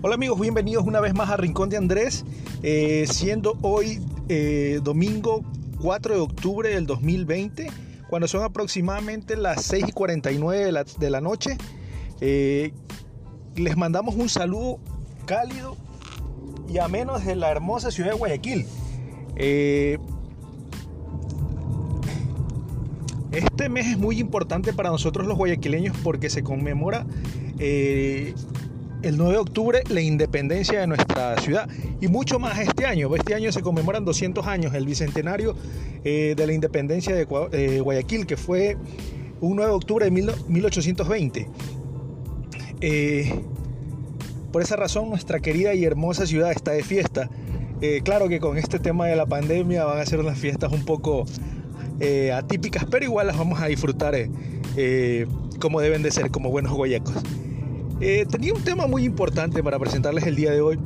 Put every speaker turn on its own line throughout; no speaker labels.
Hola amigos, bienvenidos una vez más a Rincón de Andrés, eh, siendo hoy eh, domingo 4 de octubre del 2020, cuando son aproximadamente las 6 y 49 de la, de la noche. Eh, les mandamos un saludo cálido y ameno desde la hermosa ciudad de Guayaquil. este mes es muy importante para nosotros los guayaquileños porque se conmemora el 9 de octubre la independencia de nuestra ciudad y mucho más este año. Este año se conmemoran 200 años, el bicentenario eh, de la independencia de eh, Guayaquil, que fue un 9 de octubre de 1820. Eh, por esa razón nuestra querida y hermosa ciudad está de fiesta. claro que con este tema de la pandemia van a ser unas fiestas un poco atípicas, pero igual las vamos a disfrutar como deben de ser, como buenos guayacos. Eh, tenía un tema muy importante para presentarles el día de hoy.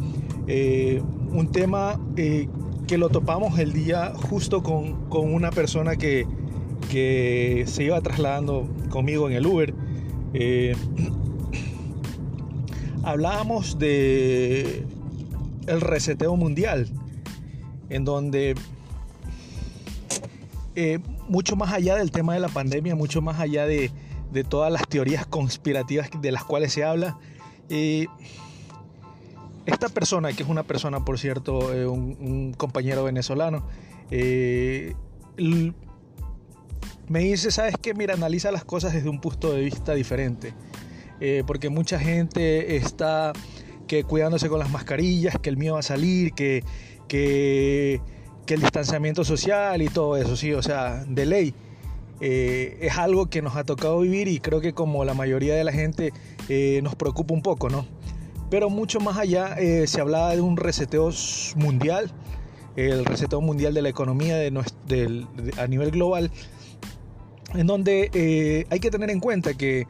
Eh, un tema eh, que lo topamos el día justo con, una persona que, que, se iba trasladando conmigo en el Uber. hablábamos de el reseteo mundial, en donde mucho más allá del tema de la pandemia, mucho más allá de, de todas las teorías conspirativas de las cuales se habla. esta persona, que es una persona, por cierto, eh, un, compañero venezolano, eh, me dice, ¿sabes qué? Mira, analiza las cosas desde un punto de vista diferente. Eh, porque mucha gente está que cuidándose con las mascarillas, que el mío va a salir, que, que, que el distanciamiento social y todo eso, sí, o sea, de ley. Eh, es algo que nos ha tocado vivir y creo que como la mayoría de la gente eh, nos preocupa un poco, ¿no? Pero mucho más allá eh, se hablaba de un reseteo mundial, el reseteo mundial de la economía a nivel global, en donde hay que tener en cuenta que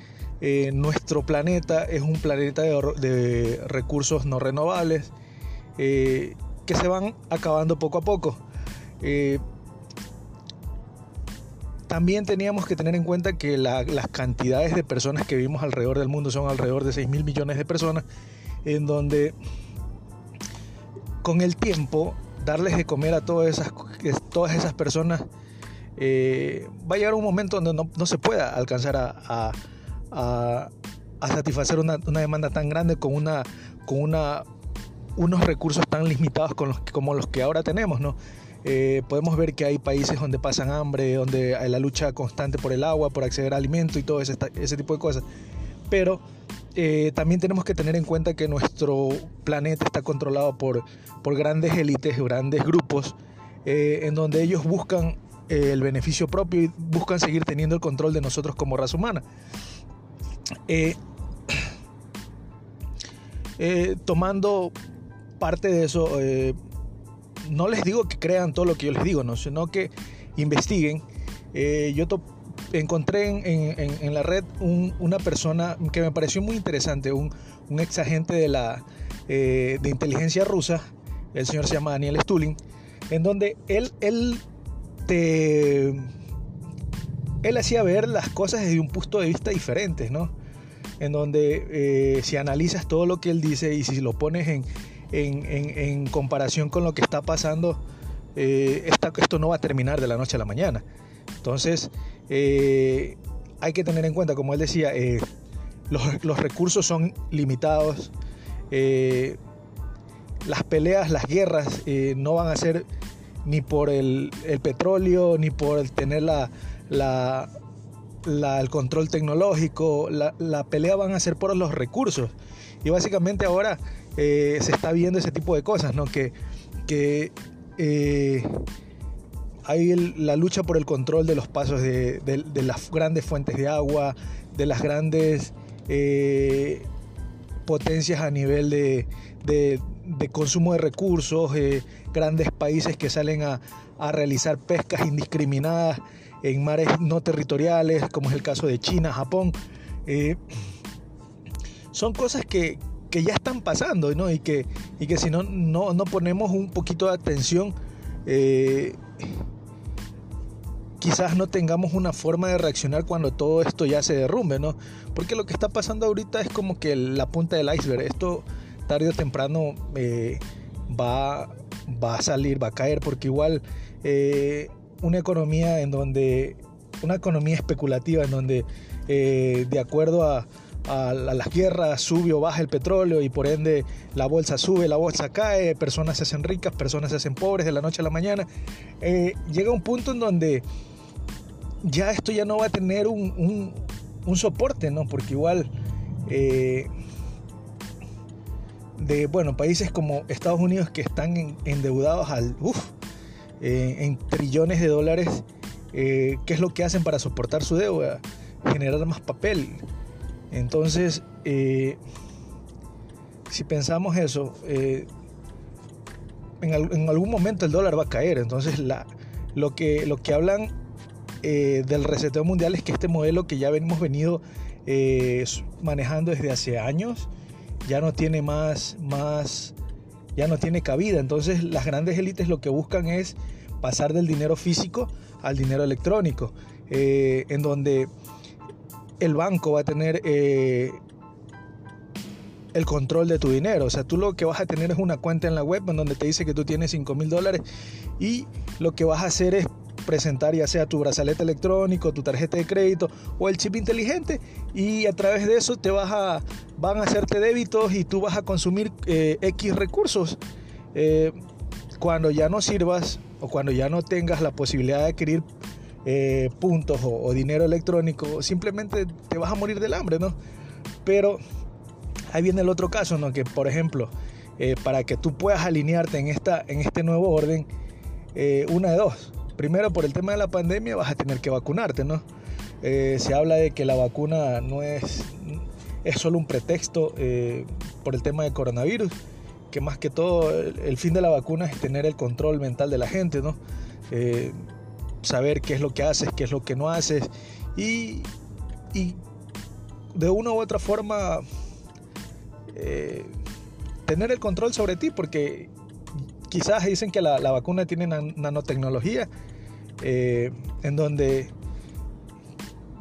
nuestro planeta es un planeta de, recursos no renovables que se van acabando poco a poco también teníamos que tener en cuenta que las cantidades de personas que vivimos alrededor del mundo son alrededor de 6 mil millones de personas, en donde con el tiempo darles de comer a todas esas, todas esas personas eh, va a llegar un momento donde no, se pueda alcanzar a, satisfacer una, demanda tan grande con, una, con una, unos recursos tan limitados como los que ahora tenemos, ¿no? Eh, podemos ver que hay países donde pasan hambre, donde hay la lucha constante por el agua, por acceder a alimento y todo ese, tipo de cosas. Pero eh, también tenemos que tener en cuenta que nuestro planeta está controlado por, grandes élites, grandes grupos, eh, en donde ellos buscan el beneficio propio y buscan seguir teniendo el control de nosotros como raza humana. tomando parte de eso, no les digo que crean todo lo que yo les digo, ¿no? sino que investiguen. Eh, yo encontré en, la red una persona que me pareció muy interesante, un, ex agente de la eh, de inteligencia rusa, el señor se llama Daniel Stulin, en donde él, él te él hacía ver las cosas desde un punto de vista diferente, ¿no? En donde eh, si analizas todo lo que él dice y si lo pones en, en, comparación con lo que está pasando, eh, esto no va a terminar de la noche a la mañana. Entonces, eh, hay que tener en cuenta, como él decía, eh, los, recursos son limitados, las peleas, las guerras no van a ser ni por el, petróleo, ni por tener la, el control tecnológico, la, la pelea van a ser por los recursos. Y básicamente ahora eh, se está viendo ese tipo de cosas, ¿no? Que, que eh, hay la lucha por el control de los pasos de, las grandes fuentes de agua, de las grandes eh, potencias a nivel de, consumo de recursos, grandes países que salen a, realizar pescas indiscriminadas en mares no territoriales, como es el caso de China, Japón. son cosas que, que ya están pasando ¿no? y, que, y que si no, no, no ponemos un poquito de atención, eh, quizás no tengamos una forma de reaccionar cuando todo esto ya se derrumbe, ¿no? Porque lo que está pasando ahorita es como que la punta del iceberg. Esto tarde o temprano eh, va, va a salir, va a caer, porque igual eh, una economía en donde, una economía especulativa en donde de acuerdo a, a, las guerras sube o baja el petróleo y por ende la bolsa sube, la bolsa cae, personas se hacen ricas, personas se hacen pobres de la noche a la mañana. llega un punto en donde ya esto ya no va a tener un, soporte, ¿no? Porque igual eh, de, bueno, países como Estados Unidos que están endeudados al, eh, en trillones de dólares, eh, ¿qué es lo que hacen para soportar su deuda? Generar más papel. Entonces, si pensamos eso, en, algún momento el dólar va a caer. Entonces, lo, que, lo que hablan eh, del reseteo mundial es que este modelo que ya hemos venido eh, manejando desde hace años ya no tiene más, más, ya no tiene cabida. Entonces las grandes élites lo que buscan es pasar del dinero físico al dinero electrónico, eh, en donde el banco va a tener el control de tu dinero. O sea, tú lo que vas a tener es una cuenta en la web en donde te dice que tú tienes 5 mil dólares y lo que vas a hacer es presentar ya sea tu brazalete electrónico, tu tarjeta de crédito o el chip inteligente y a través de eso te vas a, van a hacerte débitos y tú vas a consumir eh, X recursos. Eh, cuando ya no sirvas o cuando ya no tengas la posibilidad de adquirir eh, puntos o, dinero electrónico, simplemente te vas a morir del hambre, ¿no? Pero ahí viene el otro caso, ¿no? Que por ejemplo, para que tú puedas alinearte en, esta, en este nuevo orden, una de dos Primero, por el tema de la pandemia, vas a tener que vacunarte, ¿no? Eh, se habla de que la vacuna no es, es solo un pretexto eh, por el tema de coronavirus, que más que todo el, fin de la vacuna es tener el control mental de la gente, ¿no? Eh, saber qué es lo que haces, qué es lo que no haces y, y de una u otra forma tener el control sobre ti, porque quizás dicen que la, vacuna tiene nanotecnología eh, en donde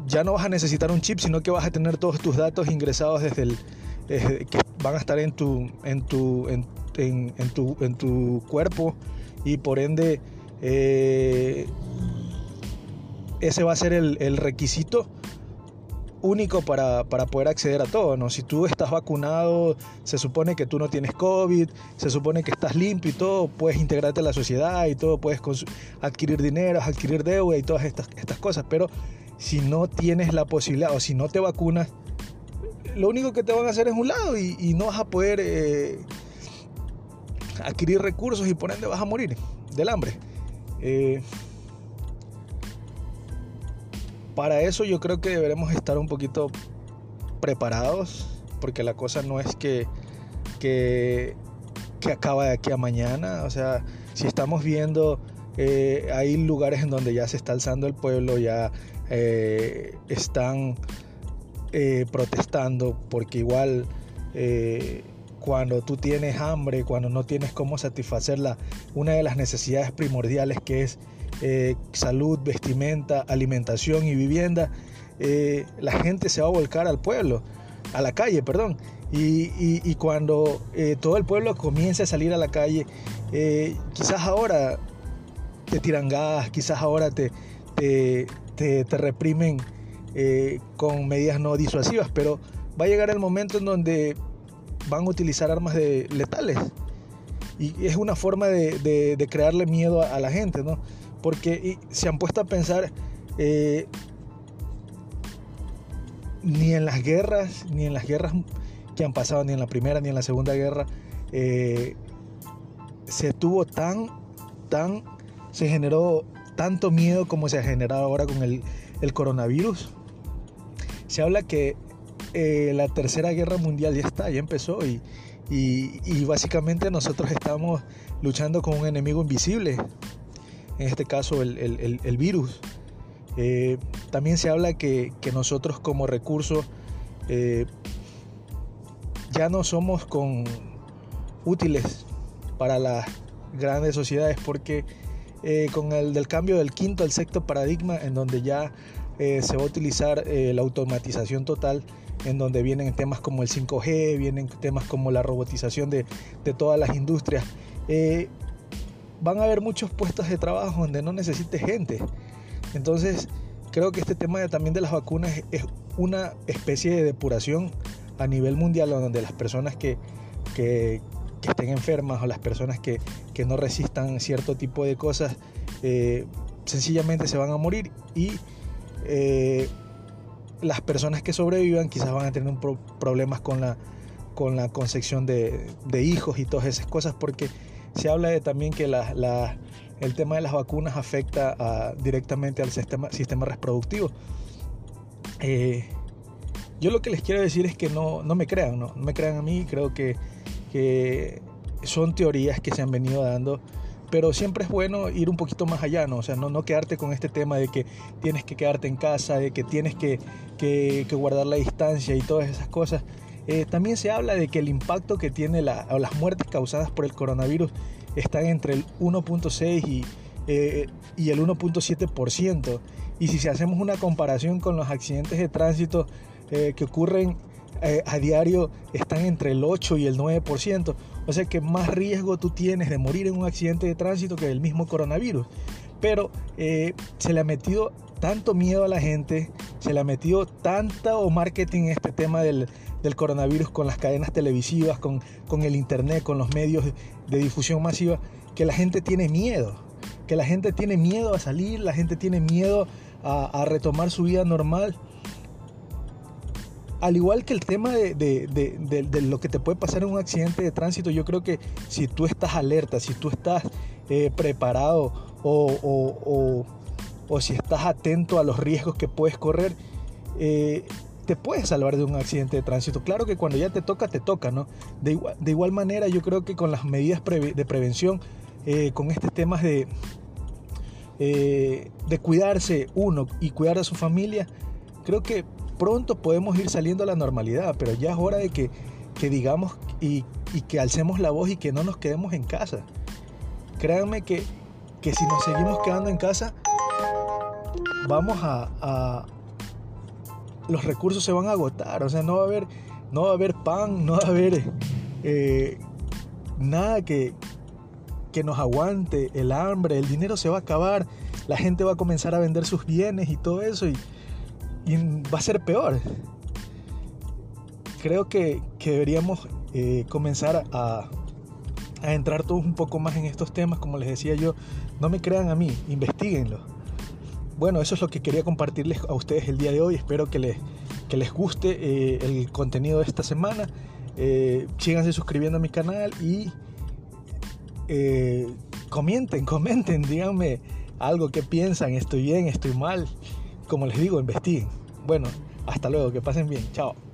ya no vas a necesitar un chip, sino que vas a tener todos tus datos ingresados desde el que van a estar en tu en tu en, tu en tu cuerpo y por ende eh, ese va a ser el requisito único para, poder acceder a todo, ¿no? Si tú estás vacunado, se supone que tú no tienes COVID, se supone que estás limpio y todo, puedes integrarte a la sociedad y todo, puedes adquirir dinero, adquirir deuda y todas estas, estas cosas, pero si no tienes la posibilidad o si no te vacunas, lo único que te van a hacer es un lado y, no vas a poder eh, adquirir recursos y por ende vas a morir del hambre. Eh, para eso yo creo que deberemos estar un poquito preparados, porque la cosa no es que, que, acaba de aquí a mañana. O sea, si estamos viendo, eh, hay lugares en donde ya se está alzando el pueblo, ya eh, están eh, protestando, porque igual cuando tú tienes hambre, cuando no tienes cómo satisfacer una de las necesidades primordiales que es eh, salud, vestimenta, alimentación y vivienda, eh, la gente se va a volcar al pueblo, a la calle, perdón. Y, cuando eh, todo el pueblo comience a salir a la calle, quizás ahora te tiran gas, quizás ahora te, te, te reprimen con medidas no disuasivas, pero va a llegar el momento en donde van a utilizar armas de, letales. Y es una forma de, crearle miedo a, la gente, ¿no? Porque se han puesto a pensar, eh, ni en las guerras, ni en las guerras que han pasado, ni en la primera, ni en la segunda guerra, eh, se tuvo tan, tan, se generó tanto miedo como se ha generado ahora con el, coronavirus. Se habla que eh, la tercera guerra mundial ya está, ya empezó y, básicamente nosotros estamos luchando con un enemigo invisible en este caso el, virus. Eh, también se habla que, nosotros como recurso eh, ya no somos con útiles para las grandes sociedades porque eh, con el del cambio del quinto al sexto paradigma en donde ya eh, se va a utilizar la automatización total en donde vienen temas como el 5G, vienen temas como la robotización de, todas las industrias. Van a haber muchos puestos de trabajo donde no necesite gente. Entonces, creo que este tema también de las vacunas es una especie de depuración a nivel mundial donde las personas que, estén enfermas o las personas que, no resistan cierto tipo de cosas eh, sencillamente se van a morir y eh, las personas que sobrevivan quizás van a tener problemas con la, con la concepción de, hijos y todas esas cosas, porque se habla de también que el tema de las vacunas afecta directamente al sistema, reproductivo. Eh, yo lo que les quiero decir es que no, no me crean, no, me crean a mí, creo que, son teorías que se han venido dando pero siempre es bueno ir un poquito más allá, ¿no? O sea, no, quedarte con este tema de que tienes que quedarte en casa, de que tienes que, guardar la distancia y todas esas cosas. Eh, también se habla de que el impacto que tiene las muertes causadas por el coronavirus están entre el 1.6 y, eh, y el 1.7%. Y si hacemos una comparación con los accidentes de tránsito eh, que ocurren a diario, están entre el 8 y el 9%. O sea que más riesgo tú tienes de morir en un accidente de tránsito que el mismo coronavirus. Pero se le ha metido tanto miedo a la gente, se le ha metido tanto marketing este tema del, coronavirus con las cadenas televisivas, con, con el internet, con los medios de difusión masiva, que la gente tiene miedo, que la gente tiene miedo a salir, la gente tiene miedo a retomar su vida normal. Al igual que el tema de, lo que te puede pasar en un accidente de tránsito, yo creo que si tú estás alerta, si tú estás eh, preparado o, si estás atento a los riesgos que puedes correr, eh, te puedes salvar de un accidente de tránsito. Claro que cuando ya te toca, te toca, ¿no? De igual, manera, yo creo que con las medidas de prevención, eh, con estos temas de, de cuidarse uno y cuidar a su familia, creo que pronto podemos ir saliendo a la normalidad, pero ya es hora de que, digamos y, que alcemos la voz y que no nos quedemos en casa. Créanme que, si nos seguimos quedando en casa, vamos a, los recursos se van a agotar, o sea, no va a haber, no va a haber pan, no va a haber eh, nada que, que nos aguante, el hambre, el dinero se va a acabar, la gente va a comenzar a vender sus bienes y todo eso y va a ser peor. Creo que, deberíamos eh, comenzar a, entrar todos un poco más en estos temas, como les decía yo, no me crean a mí, investiguenlo. Bueno, eso es lo que quería compartirles a ustedes el día de hoy, espero que les, que les guste eh, el contenido de esta semana, eh, síganse suscribiendo a mi canal y comenten, comenten, díganme algo que piensan, estoy bien, estoy mal como les digo, investiguen. Bueno, hasta luego, que pasen bien. Chao.